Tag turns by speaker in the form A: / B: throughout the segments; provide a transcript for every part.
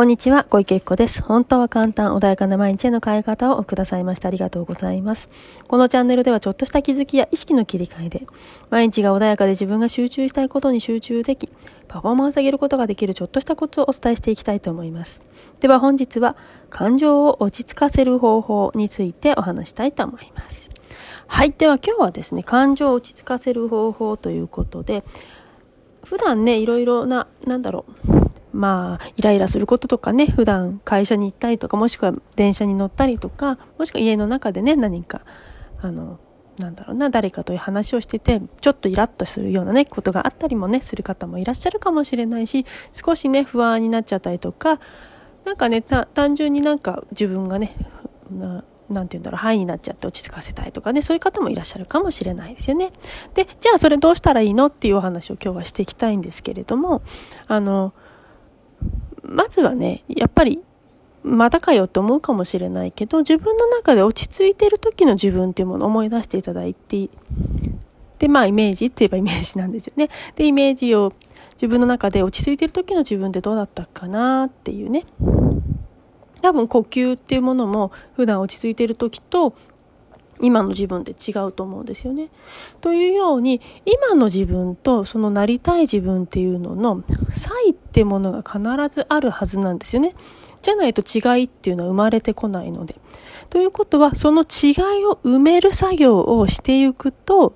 A: こんにちは、小池子です。本当は簡単、穏やかな毎日への変え方をくださいましてありがとうございます。このチャンネルではちょっとした気づきや意識の切り替えで、毎日が穏やかで自分が集中したいことに集中でき、パフォーマンス上げることができるちょっとしたコツをお伝えしていきたいと思います。では本日は、感情を落ち着かせる方法についてお話したいと思います。はい。では今日はですね、感情を落ち着かせる方法ということで、普段ね、いろいろな、なんだろう、まあ、イライラすることとかね、普段会社に行ったりとか、もしくは電車に乗ったりとか、もしくは家の中でね、何か、あの、なんだろうな、誰かという話をしてて、ちょっとイラッとするようなね、ことがあったりもね、する方もいらっしゃるかもしれないし、少しね、不安になっちゃったりとか、なんかね、単純になんか自分がね、ななんて言うんだろう、範囲になっちゃって落ち着かせたいとかね、そういう方もいらっしゃるかもしれないですよね。で、じゃあそれどうしたらいいの？っていうお話を今日はしていきたいんですけれども、あの、まずはね、やっぱり、またかよって思うかもしれないけど、自分の中で落ち着いてる時の自分っていうものを思い出していただいて、で、まあ、イメージって言えばイメージなんですよね。で、イメージを自分の中で落ち着いてる時の自分ってどうだったかなっていうね。多分呼吸っていうものも普段落ち着いてる時と今の自分って違うと思うんですよね。というように今の自分とそのなりたい自分っていうのの差異ってものが必ずあるはずなんですよね。じゃないと違いっていうのは生まれてこないので。ということはその違いを埋める作業をしていくと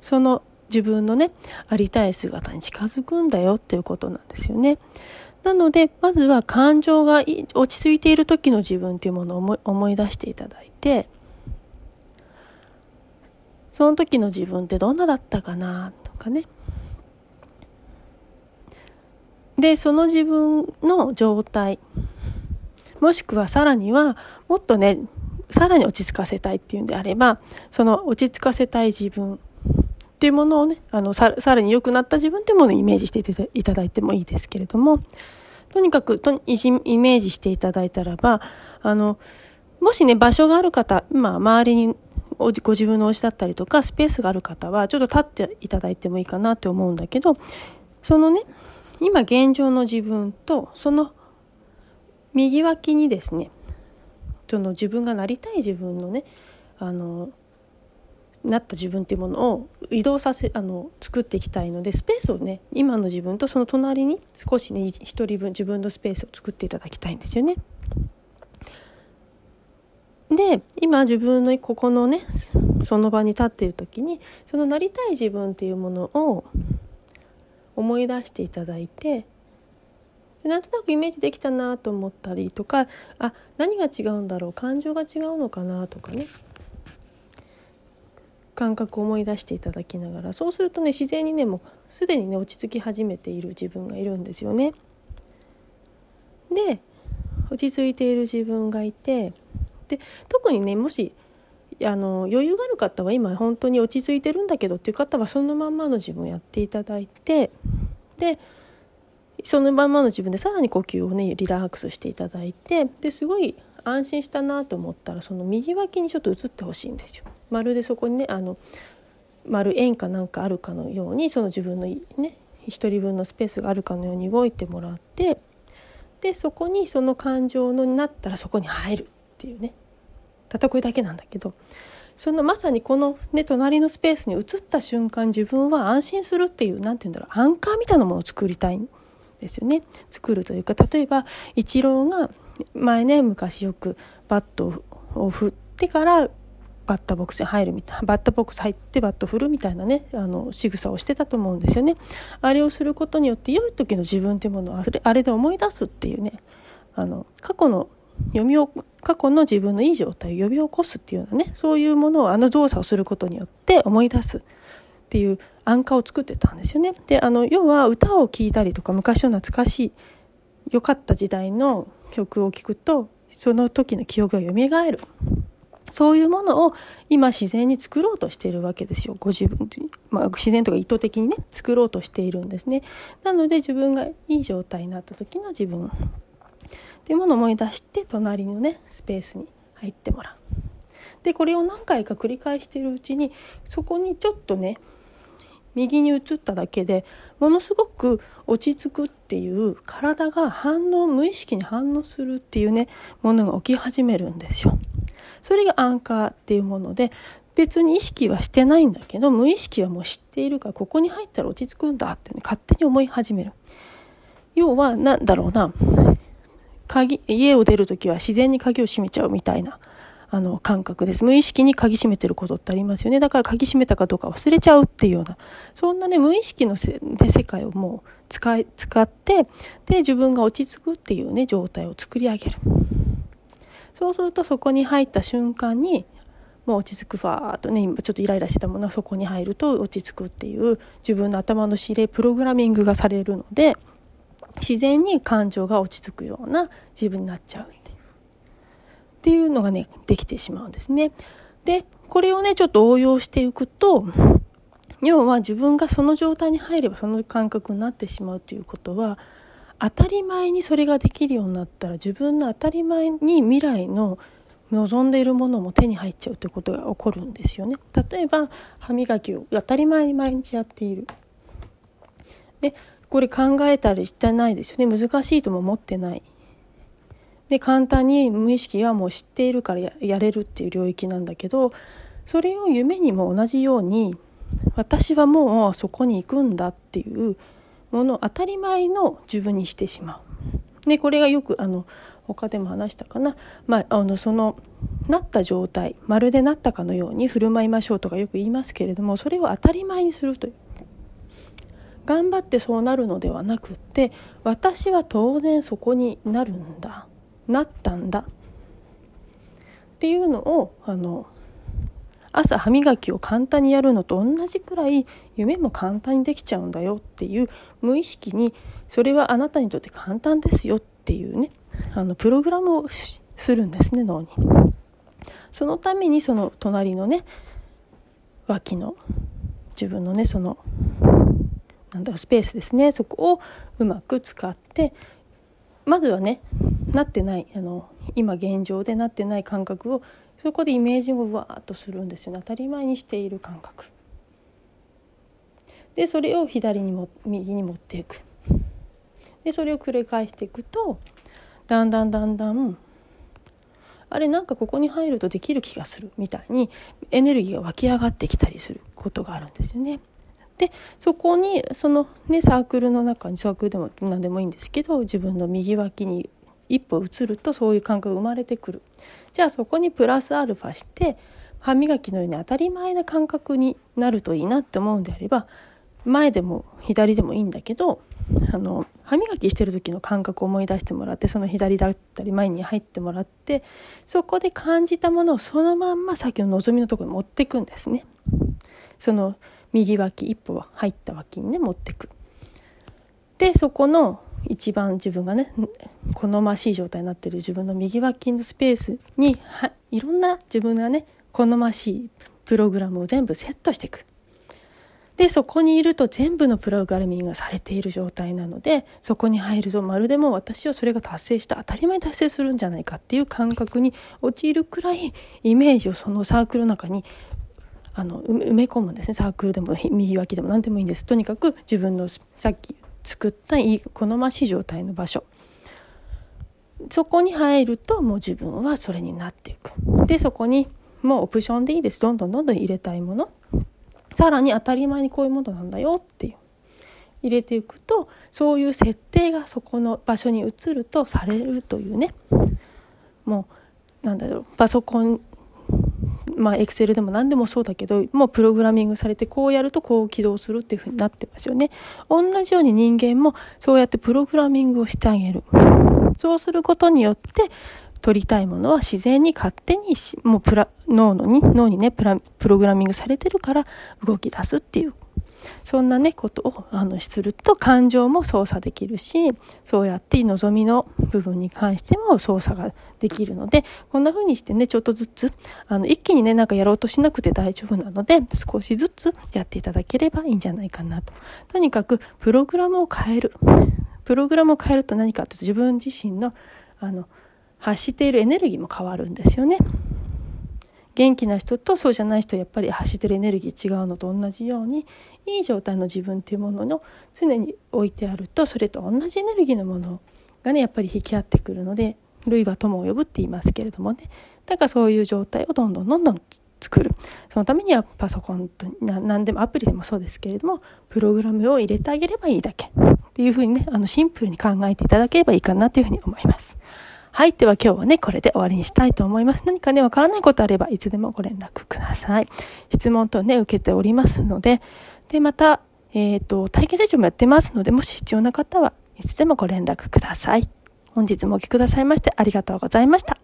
A: その自分のねありたい姿に近づくんだよっていうことなんですよね。なのでまずは感情が落ち着いている時の自分っていうものを思い出していただいてその時の自分ってどんなだったかなとかね。でその自分の状態もしくはさらにはもっとねさらに落ち着かせたいっていうんであればその落ち着かせたい自分っていうものをねあのさらに良くなった自分っていうものをイメージしていただいてもいいですけれども。とにかくとイメージしていただいたらばあのもしね場所がある方、まあ、周りにご自分のお家だったりとかスペースがある方はちょっと立っていただいてもいいかなって思うんだけどそのね今現状の自分とその右脇にですねその自分がなりたい自分のねあのなった自分っていうものを移動させあの作っていきたいのでスペースをね今の自分とその隣に少しね一人分自分のスペースを作っていただきたいんですよね。で今自分のここのねその場に立っている時にそのなりたい自分っていうものを思い出していただいてなんとなくイメージできたなと思ったりとかあ何が違うんだろう感情が違うのかなとかね感覚を思い出していただきながらそうするとね自然にねもうすでにね落ち着き始めている自分がいるんですよね。で落ち着いている自分がいてで特にねもしあの余裕がある方は今本当に落ち着いてるんだけどっていう方はそのまんまの自分をやっていただいてでそのまんまの自分でさらに呼吸をねリラックスしていただいてですごい安心したなと思ったらその右脇にちょっと移ってほしいんですよ。まるでそこにねあの丸円かなんかあるかのようにその自分のね一人分のスペースがあるかのように動いてもらってでそこにその感情のになったらそこに入るっていうね。たったこれだけなんだけど。そのまさにこの、ね、隣のスペースに移った瞬間自分は安心するっていう何て言うんだろうアンカーみたいなものを作りたいんですよね。作るというか例えばイチローが前ね昔よくバットを振ってからバッターボックスに入るみたいなバッターボックス入ってバット振るみたいなねあの仕草をしてたと思うんですよね。あれをすることによって良い時の自分っていうものをあれあれで思い出すっていうね。あの過去の読みを過去の自分のいい状態を呼び起こすっていうようなねそういうものをあの動作をすることによって思い出すっていう安価を作ってたんですよね。であの要は歌を聴いたりとか昔の懐かしい良かった時代の曲を聴くとその時の記憶が蘇る。そういうものを今自然に作ろうとしているわけですよ。ご自分、まあ、自然とか意図的にね、作ろうとしているんですね。なので自分がいい状態になった時の自分っていうものを思い出して隣のねスペースに入ってもらう。でこれを何回か繰り返しているうちにそこにちょっとね右に移っただけでものすごく落ち着くっていう体が反応無意識に反応するっていうねものが起き始めるんですよ。それがアンカーっていうもので別に意識はしてないんだけど無意識はもう知っているからここに入ったら落ち着くんだって、ね、勝手に思い始める。要は何だろうな鍵家を出る時は自然に鍵を閉めちゃうみたいなあの感覚です。無意識に鍵閉めてることってありますよね。だから鍵閉めたかどうか忘れちゃうっていうような、そんなね、無意識のせで世界をもう使い、使って、で、自分が落ち着くっていうね、状態を作り上げる。そうするとそこに入った瞬間に、もう落ち着くファーっとね、今ちょっとイライラしてたものがそこに入ると落ち着くっていう自分の頭の指令、プログラミングがされるので、自然に感情が落ち着くような自分になっちゃう。っていうのがね、できてしまうんですね。で、これをね、ちょっと応用していくと、要は自分がその状態に入ればその感覚になってしまうということは、当たり前にそれができるようになったら自分の当たり前に未来の望んでいるものも手に入っちゃうということが起こるんですよね。例えば歯磨きを当たり前に毎日やっている。でこれ考えたりしてないですよね。難しいとも思ってない。で簡単に無意識がもう知っているからやれるっていう領域なんだけどそれを夢にも同じように私はもうそこに行くんだっていうものを当たり前の自分にしてしまう。でこれがよくあの他でも話したかな、まあ、あのそのなった状態まるでなったかのように振る舞いましょうとかよく言いますけれどもそれを当たり前にするという。頑張ってそうなるのではなくって私は当然そこになるんだなったんだっていうのをあの朝歯磨きを簡単にやるのと同じくらい夢も簡単にできちゃうんだよっていう無意識にそれはあなたにとって簡単ですよっていうねあのプログラムをするんですね脳に。そのためにその隣のね脇の自分のねそのなんだろうスペースですね。そこをうまく使ってまずはねなってないあの今現状でなってない感覚をそこでイメージをわーっとするんですよね。当たり前にしている感覚。でそれを左にも右に持っていく。でそれを繰り返していくとだんだんだんだんあれなんかここに入るとできる気がするみたいにエネルギーが湧き上がってきたりすることがあるんですよね。でそこにそのねサークルの中にサークルでも何でもいいんですけど自分の右脇に一歩移るとそういう感覚が生まれてくるじゃあそこにプラスアルファして歯磨きのように当たり前な感覚になるといいなって思うんであれば前でも左でもいいんだけどあの歯磨きしてる時の感覚を思い出してもらってその左だったり前に入ってもらってそこで感じたものをそのまんまさっきの望みのところに持っていくんですね。その右脇一歩入った脇にね持ってく。でそこの一番自分がね好ましい状態になってる自分の右脇のスペースにはいろんな自分がね好ましいプログラムを全部セットしていく。でそこにいると全部のプログラミングがされている状態なのでそこに入るとまるでも私はそれが達成した当たり前に達成するんじゃないかっていう感覚に陥るくらいイメージをそのサークルの中にあの埋め込むんですね。サークルでも右脇でも何でもいいんです。とにかく自分のさっき作ったいい好ましい状態の場所。そこに入るともう自分はそれになっていく。でそこにもうオプションでいいです。どんどんどんどん入れたいもの。さらに当たり前にこういうものなんだよ。っていう。入れていくとそういう設定がそこの場所に移るとされるというね。もうなんだろう。パソコンまあ、Excel でも何でもそうだけど、もうプログラミングされて、こうやるとこう起動するっていうふうになってますよね。同じように人間もそうやってプログラミングをしてあげる。そうすることによって、取りたいものは自然に勝手に、もうプラ、脳のに、脳にね、プラ、プログラミングされてるから動き出すっていうそんなね、ことを、あの、すると感情も操作できるし、そうやって望みの部分に関しても操作ができるので、こんな風にしてね、ちょっとずつ、あの、一気にね、なんかやろうとしなくて大丈夫なので、少しずつやっていただければいいんじゃないかなと。とにかく、プログラムを変える。プログラムを変えると何かというと、自分自身の、あの、発しているエネルギーも変わるんですよね。元気な人とそうじゃない人やっぱり走ってるエネルギー違うのと同じようにいい状態の自分っていうものの常に置いてあるとそれと同じエネルギーのものがねやっぱり引き合ってくるので類は友を呼ぶって言いますけれどもねだからそういう状態をどんどんどんどん作るそのためにはパソコンと何でもアプリでもそうですけれどもプログラムを入れてあげればいいだけっていうふうにねあのシンプルに考えていただければいいかなというふうに思います。はい。では今日はね、これで終わりにしたいと思います。何かね、わからないことあれば、いつでもご連絡ください。質問とね、受けておりますので、で、また、えっ、ー、と、体験セッションもやってますので、もし必要な方はいつでもご連絡ください。本日もお聴きくださいましてありがとうございました。